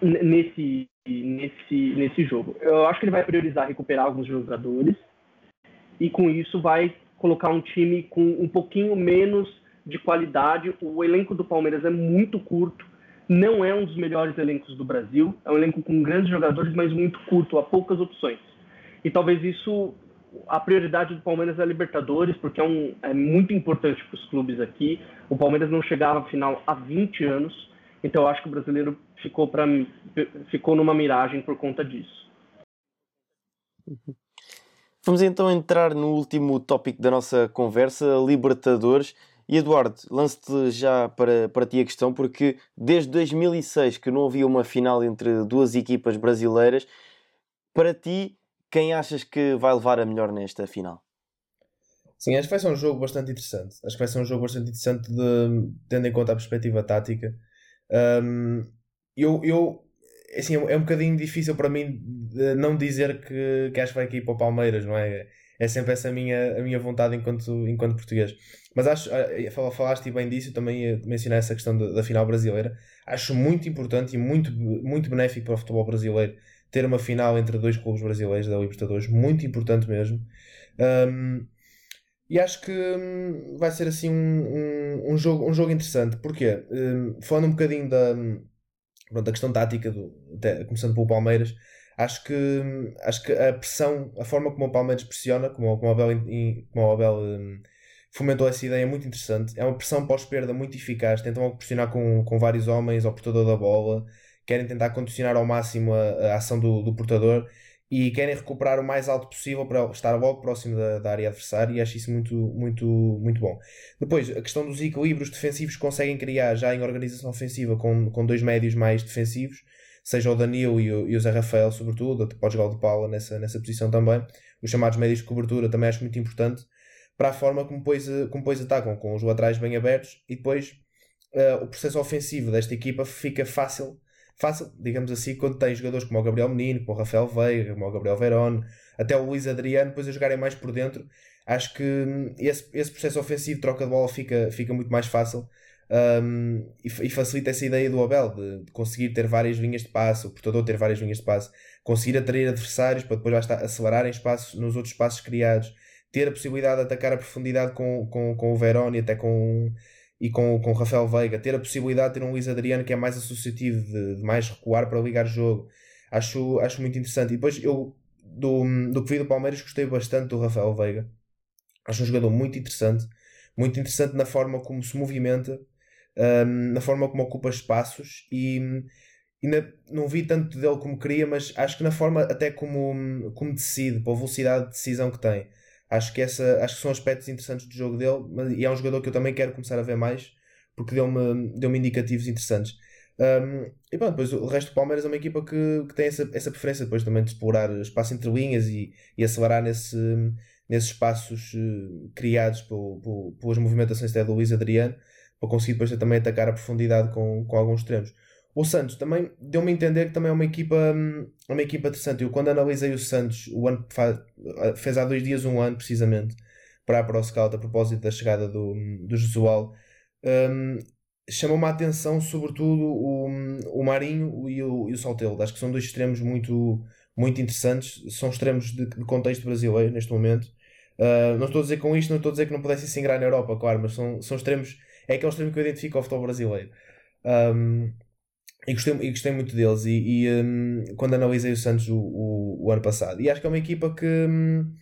nesse, nesse, nesse jogo, eu acho que ele vai priorizar recuperar alguns jogadores e com isso vai colocar um time com um pouquinho menos de qualidade. O elenco do Palmeiras é muito curto, não é um dos melhores elencos do Brasil. É um elenco com grandes jogadores, mas muito curto, há poucas opções. E talvez isso, a prioridade do Palmeiras é a Libertadores, porque é, um, é muito importante para os clubes aqui. O Palmeiras não chegava à final há 20 anos, então eu acho que o brasileiro ficou, pra, ficou numa miragem por conta disso. Vamos então entrar no último tópico da nossa conversa, Libertadores. E Eduardo, lance-te já para, para ti a questão, porque desde 2006 que não havia uma final entre duas equipas brasileiras, para ti, quem achas que vai levar a melhor nesta final? Sim, acho que vai ser um jogo bastante interessante. Acho que vai ser um jogo bastante interessante de, tendo em conta a perspectiva tática. Um, eu, eu assim, é um bocadinho difícil para mim não dizer que, que acho que vai cair para o Palmeiras, não é? É sempre essa a minha, a minha vontade enquanto, enquanto português. Mas acho, falaste bem disso, também ia mencionar essa questão da, da, final brasileira. Acho muito importante e muito, muito benéfico para o futebol brasileiro ter uma final entre dois clubes brasileiros da Libertadores, muito importante mesmo. Um, e acho que hum, vai ser assim um, um, um, jogo, um jogo interessante. Porquê? Um, falando um bocadinho da, pronto, da questão tática, do, até, começando pelo Palmeiras, acho que, hum, acho que a pressão, a forma como o Palmeiras pressiona, como, como o Abel, como o Abel um, fomentou essa ideia muito interessante. É uma pressão pós-perda muito eficaz. Tentam pressionar com, com vários homens ao portador da bola, querem tentar condicionar ao máximo a, a ação do, do portador. e querem recuperar o mais alto possível para estar logo próximo da, da área adversária e acho isso muito, muito, muito bom. Depois, a questão dos equilíbrios defensivos conseguem criar já em organização ofensiva com, com dois médios mais defensivos, seja o Danilo e o, e o Zé Rafael, sobretudo, pode jogar o de Paula nessa, nessa posição também. Os chamados médios de cobertura também acho muito importante para a forma como depois, como depois atacam, com os laterais bem abertos e depois uh, o processo ofensivo desta equipa fica fácil fácil, digamos assim, quando tem jogadores como o Gabriel Menino, como o Rafael Veiga, como o Gabriel Verón, até o Luís Adriano, depois a jogarem mais por dentro, acho que hum, esse, esse processo ofensivo, troca de bola, fica, fica muito mais fácil. Um, e, e, facilita essa ideia do Abel de, de, conseguir ter várias linhas de passe, o portador ter várias linhas de passe, conseguir atrair adversários para depois lá acelerar em espaços, nos outros espaços criados, ter a possibilidade de atacar a profundidade com, com, com o Verón e até com e com, com o Rafael Veiga, ter a possibilidade de ter um Luís Adriano que é mais associativo, de, de mais recuar para ligar jogo, acho, acho muito interessante. E depois eu, do, do que vi do Palmeiras, gostei bastante do Rafael Veiga. Acho um jogador muito interessante, muito interessante na forma como se movimenta, um, na forma como ocupa espaços e ainda não vi tanto dele como queria, mas acho que na forma até como, como decide, pela velocidade de decisão que tem. Acho que, essa, acho que são aspectos interessantes do jogo dele mas, e é um jogador que eu também quero começar a ver mais porque deu-me deu indicativos interessantes. Um, e pronto, depois o resto do Palmeiras é uma equipa que, que tem essa, essa preferência depois também de explorar espaço entre linhas e, e acelerar nesse, nesses espaços uh, criados por, pelas movimentações até do Luís Adriano para conseguir depois também atacar a profundidade com, com alguns extremos. O Santos também deu-me a entender que também é uma equipa, hum, uma equipa interessante. Eu, quando analisei o Santos, o ano, fez há dois dias um ano precisamente, para a Pro Scout, a propósito da chegada do, do Jesual, um, chamou-me a atenção, sobretudo, o, o Marinho e o, e o Saltelo. Acho que são dois extremos muito, muito interessantes. São extremos de, de contexto brasileiro neste momento. Uh, não estou a dizer com isto, não estou a dizer que não pudessem se ingrar na Europa, claro, mas são, são extremos. É aquele extremo que eu identifico ao futebol brasileiro. Um, e gostei, e gostei muito deles. E, e um, quando analisei o Santos o, o, o, ano passado, e acho que é uma equipa que um,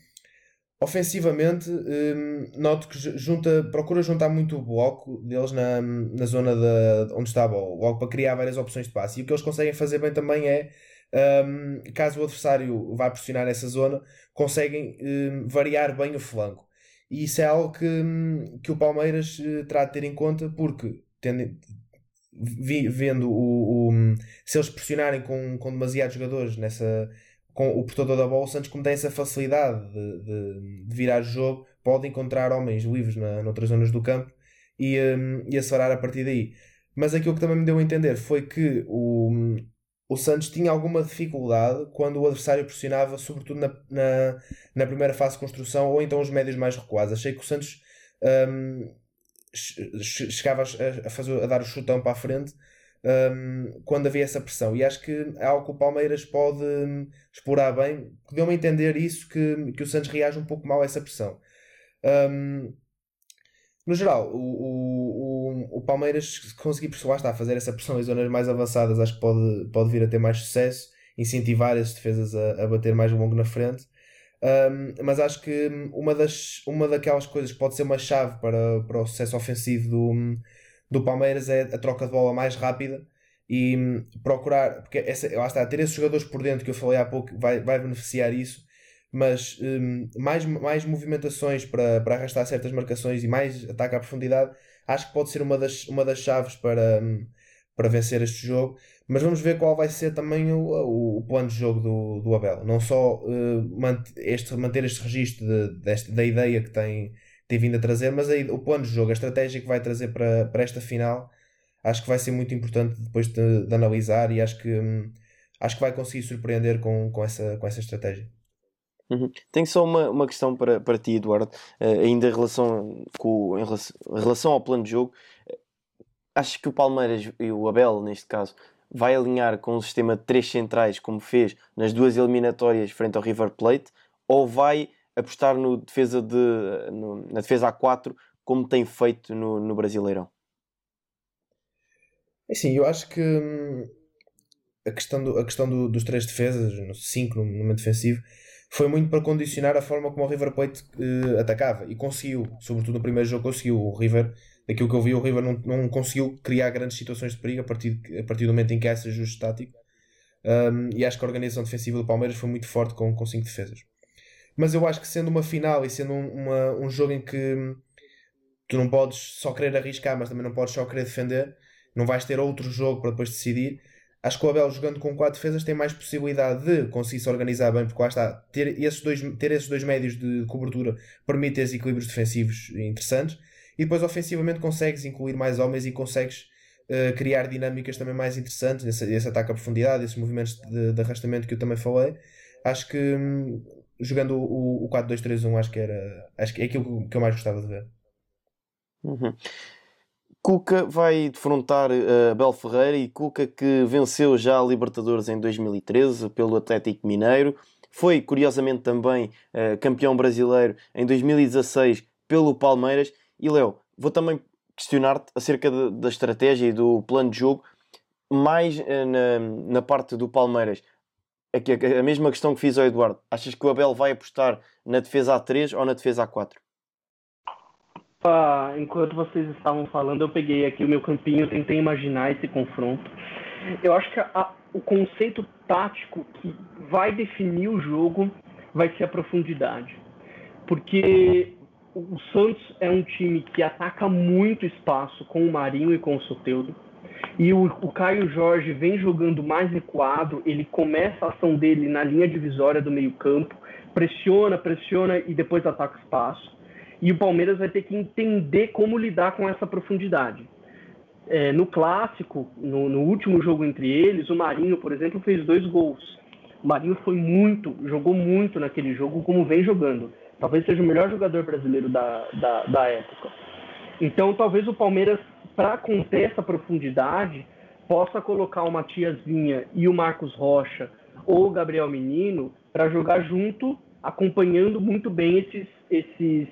ofensivamente um, noto que junta, procura juntar muito o bloco deles na, na zona de, onde está a bola, logo para criar várias opções de passe. E o que eles conseguem fazer bem também é. Um, caso o adversário vá pressionar nessa zona, conseguem um, variar bem o flanco. E isso é algo que, hum, que o Palmeiras uh, terá de ter em conta, porque tendo, vi, vendo o, o, se eles pressionarem com, com demasiados jogadores nessa com o portador da bola, o Santos como tem essa facilidade de, de, de virar jogo, pode encontrar homens livres na, noutras zonas do campo e, um, e acelerar a partir daí. Mas aquilo que também me deu a entender foi que o, o Santos tinha alguma dificuldade quando o adversário pressionava, sobretudo na, na, na primeira fase de construção ou então os médios mais recuados. Achei que o Santos um, chegava a, fazer, a dar o chutão para a frente um, quando havia essa pressão. E acho que é algo que o Palmeiras pode hum, explorar bem. Deu-me a entender isso, que, que o Santos reage um pouco mal a essa pressão. Um, no geral, o, o, o, Palmeiras conseguir lá está, fazer essa pressão em zonas mais avançadas, acho que pode, pode vir a ter mais sucesso, incentivar as defesas a, a bater mais longo na frente. Um, mas acho que uma, das, uma daquelas coisas que pode ser uma chave para, para o sucesso ofensivo do, do Palmeiras é a troca de bola mais rápida e procurar, porque essa, lá está, ter esses jogadores por dentro que eu falei há pouco vai, vai beneficiar isso, mas um, mais, mais movimentações para, para arrastar certas marcações e mais ataque à profundidade, acho que pode ser uma das, uma das chaves para, para vencer este jogo. Mas vamos ver qual vai ser também o, o, o plano de jogo do, do Abel. Não só uh, este, manter este registro de, da ideia que tem, tem vindo a trazer, mas aí, o plano de jogo, a estratégia que vai trazer para, para esta final, acho que vai ser muito importante depois de, de analisar e acho que, hum, acho que vai conseguir surpreender com, com, essa, com essa estratégia. Uhum. Tenho só uma, uma questão para, para ti, Eduardo, uh, ainda em relação, com, em relação, em relação ao plano de jogo. Acho que o Palmeiras e o Abel, neste caso, vai alinhar com um sistema de três centrais, como fez nas duas eliminatórias frente ao River Plate, ou vai apostar no defesa de, no, na defesa A4, como tem feito no, no Brasileirão? É sim, eu acho que hum, a questão, do, a questão do, dos três defesas, 5 no momento defensivo, foi muito para condicionar a forma como o River Plate uh, atacava e conseguiu, sobretudo no primeiro jogo, conseguiu. O River daquilo que eu vi, o River não, não conseguiu criar grandes situações de perigo a partir, a partir do momento em que há esse ajuste tático. Um, e acho que a organização defensiva do Palmeiras foi muito forte com, com cinco defesas. Mas eu acho que sendo uma final e sendo um, uma, um jogo em que tu não podes só querer arriscar, mas também não podes só querer defender, não vais ter outro jogo para depois decidir. Acho que o Abel jogando com quatro defesas tem mais possibilidade de conseguir se organizar bem, porque lá está, ter esses dois, ter esses dois médios de cobertura permite esses equilíbrios defensivos interessantes e depois ofensivamente consegues incluir mais homens e consegues uh, criar dinâmicas também mais interessantes, esse, esse ataque à profundidade, esses movimentos de, de, arrastamento que eu também falei. Acho que hum, jogando o, o 4-2-3-1 acho que era acho que é aquilo que eu mais gostava de ver. Uhum. Cuca vai defrontar uh, Abel Ferreira e Cuca que venceu já a Libertadores em 2013 pelo Atlético Mineiro. Foi, curiosamente, também uh, campeão brasileiro em 2016 pelo Palmeiras. E, Léo, vou também questionar-te acerca de, da estratégia e do plano de jogo, mais uh, na, na parte do Palmeiras. Aqui, a mesma questão que fiz ao Eduardo. Achas que o Abel vai apostar na defesa A3 ou na defesa A4? Ah, enquanto vocês estavam falando, eu peguei aqui o meu campinho, tentei imaginar esse confronto. Eu acho que a, o conceito tático que vai definir o jogo vai ser a profundidade. Porque o Santos é um time que ataca muito espaço com o Marinho e com o Soteudo. E o, o Caio Jorge vem jogando mais recuado, ele começa a ação dele na linha divisória do meio-campo, pressiona, pressiona e depois ataca espaço e o Palmeiras vai ter que entender como lidar com essa profundidade. É, no clássico, no, no, último jogo entre eles, o Marinho, por exemplo, fez dois gols. O Marinho foi muito, jogou muito naquele jogo, como vem jogando. Talvez seja o melhor jogador brasileiro da, da, da época. Então, talvez o Palmeiras, para conter essa profundidade, possa colocar o Matias Vinha e o Marcos Rocha ou o Gabriel Menino para jogar junto, acompanhando muito bem esses, esses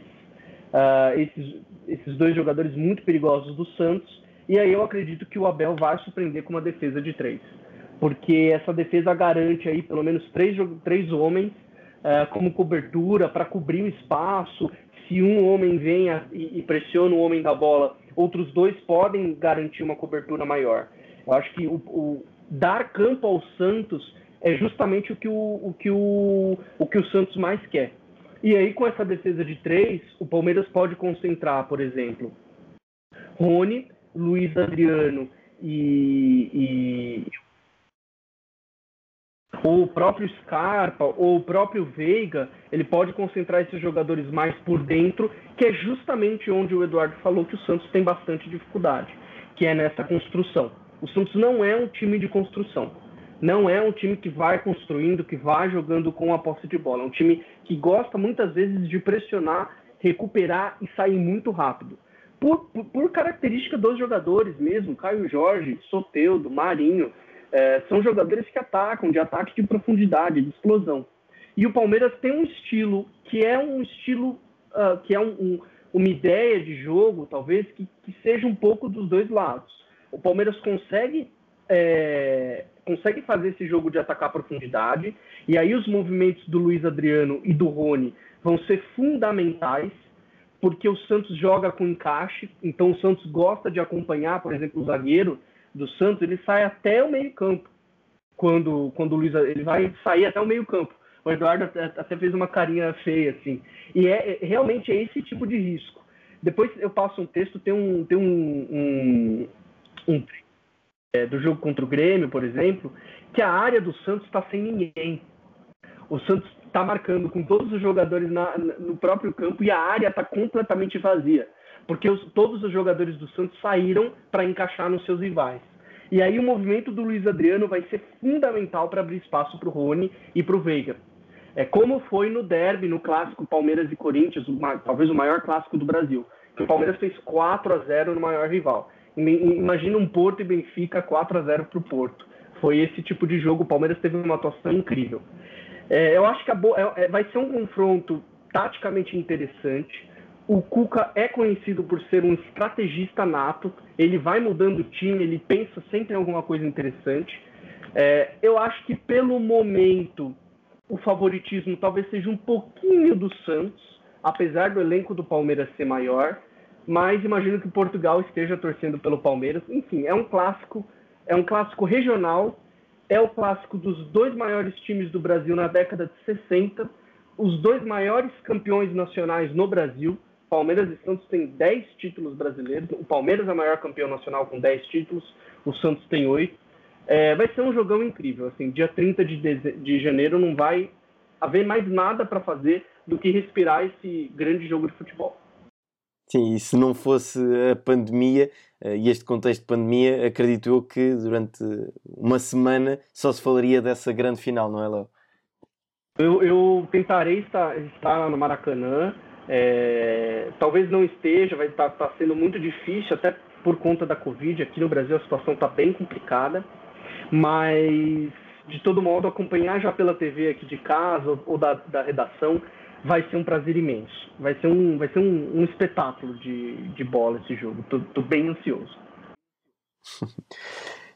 uh, esses, esses dois jogadores muito perigosos do Santos. E aí eu acredito que o Abel vai surpreender com uma defesa de três. Porque essa defesa garante aí pelo menos três, três homens uh, como cobertura para cobrir o espaço. Se um homem vem e, e pressiona o homem da bola, outros dois podem garantir uma cobertura maior. Eu acho que o, o dar campo ao Santos é justamente o que o, o, que o, o que o Santos mais quer. E aí, com essa defesa de três, o Palmeiras pode concentrar, por exemplo, Rony, Luiz Adriano e, e o próprio Scarpa ou o próprio Veiga, ele pode concentrar esses jogadores mais por dentro, que é justamente onde o Eduardo falou que o Santos tem bastante dificuldade, que é nessa construção. O Santos não é um time de construção não é um time que vai construindo, que vai jogando com a posse de bola. É um time que gosta muitas vezes de pressionar, recuperar e sair muito rápido. Por, por, por característica dos jogadores mesmo, Caio Jorge, Soteudo, Marinho, é, são jogadores que atacam, de ataque de profundidade, de explosão. E o Palmeiras tem um estilo que é um estilo, uh, que é um, um, uma ideia de jogo, talvez, que, que seja um pouco dos dois lados. O Palmeiras consegue é, consegue fazer esse jogo de atacar a profundidade, e aí os movimentos do Luiz Adriano e do Rony vão ser fundamentais, porque o Santos joga com encaixe, então o Santos gosta de acompanhar, por exemplo, o zagueiro do Santos, ele sai até o meio-campo. Quando, quando o Luiz ele vai sair até o meio-campo. O Eduardo até fez uma carinha feia assim. E é, é realmente é esse tipo de risco. Depois eu passo um texto, tem um, tem um, um, um é, do jogo contra o Grêmio, por exemplo, que a área do Santos está sem ninguém. O Santos está marcando com todos os jogadores na, no próprio campo e a área está completamente vazia, porque os, todos os jogadores do Santos saíram para encaixar nos seus rivais. E aí o movimento do Luiz Adriano vai ser fundamental para abrir espaço para o Rony e para o Veiga. É como foi no derby, no clássico Palmeiras e Corinthians, uma, talvez o maior clássico do Brasil. O Palmeiras fez 4 a 0 no maior rival. Imagina um Porto e Benfica 4 a 0 para o Porto. Foi esse tipo de jogo. O Palmeiras teve uma atuação incrível. É, eu acho que bo... é, é vai ser um confronto taticamente interessante. O Cuca é conhecido por ser um estrategista nato. Ele vai mudando o time, ele pensa sempre em alguma coisa interessante. É, eu acho que pelo momento o favoritismo talvez seja um pouquinho do Santos, apesar do elenco do Palmeiras ser maior mas imagino que Portugal esteja torcendo pelo Palmeiras. Enfim, é um clássico, é um clássico regional é o clássico dos dois maiores times do Brasil na década de 60, os dois maiores campeões nacionais no Brasil. Palmeiras e Santos têm 10 títulos brasileiros. O Palmeiras é o maior campeão nacional com 10 títulos, o Santos tem 8. É, vai ser um jogão incrível. Assim, dia 30 de, de janeiro não vai haver mais nada para fazer do que respirar esse grande jogo de futebol. Sim, e se não fosse a pandemia eh, e este contexto de pandemia, acredito eu que durante uma semana só se falaria dessa grande final, não é, Léo? Eu, eu, tentarei estar, estar no Maracanã. É, talvez não esteja, vai estar tá, tá sendo muito difícil, até por conta da Covid. Aqui no Brasil a situação está bem complicada, mas de todo modo acompanhar já pela TV aqui de casa ou da, da redação vai ser um prazer imenso. Vai ser um, vai ser um, um espetáculo de, de bola esse jogo. Tô bem ansioso.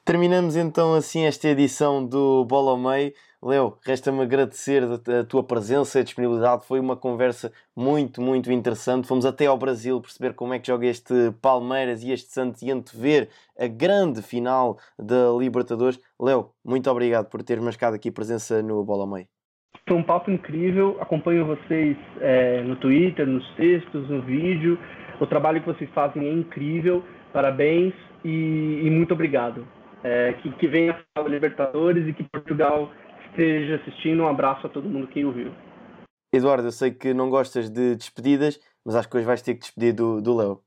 Terminamos então assim esta edição do Bola ao Meio. Leo, resta-me agradecer a tua presença e a disponibilidade. Foi uma conversa muito, muito interessante. Fomos até ao Brasil perceber como é que joga este Palmeiras e este Santos e antever a grande final da Libertadores. Leo, muito obrigado por ter marcado aqui presença no Bola Meio. Foi um papo incrível. Acompanho vocês é, no Twitter, nos textos, no vídeo. O trabalho que vocês fazem é incrível. Parabéns e, e muito obrigado. É, que, que venha a Libertadores e que Portugal esteja assistindo. Um abraço a todo mundo que ouviu. Eduardo, eu sei que não gostas de despedidas, mas acho que hoje vais ter que despedir do Léo.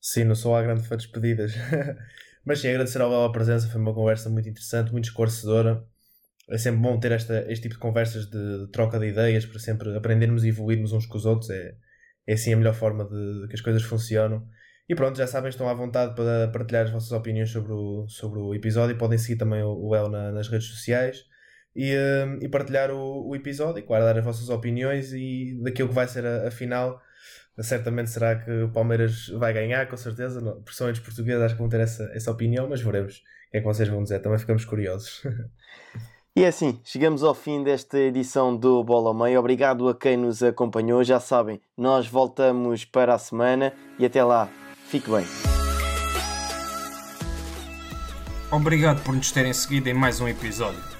Sim, não sou a grande fã de despedidas. mas sim, agradecer ao Léo a presença. Foi uma conversa muito interessante, muito esclarecedora é sempre bom ter esta, este tipo de conversas de, de, troca de ideias para sempre aprendermos e evoluirmos uns com os outros. É, é assim a melhor forma de, de, que as coisas funcionam. E pronto, já sabem, estão à vontade para partilhar as vossas opiniões sobre o, sobre o episódio. Podem seguir também o, o El na, nas redes sociais e, um, e partilhar o, o, episódio e guardar as vossas opiniões e daquilo que vai ser a, a final. Certamente será que o Palmeiras vai ganhar, com certeza. Principalmente os portugueses acho que vão ter essa, essa opinião, mas veremos o que é que vocês vão dizer. Também ficamos curiosos. E é assim, chegamos ao fim desta edição do Bola Meio. Obrigado a quem nos acompanhou. Já sabem, nós voltamos para a semana e até lá, fique bem. Obrigado por nos terem seguido em mais um episódio.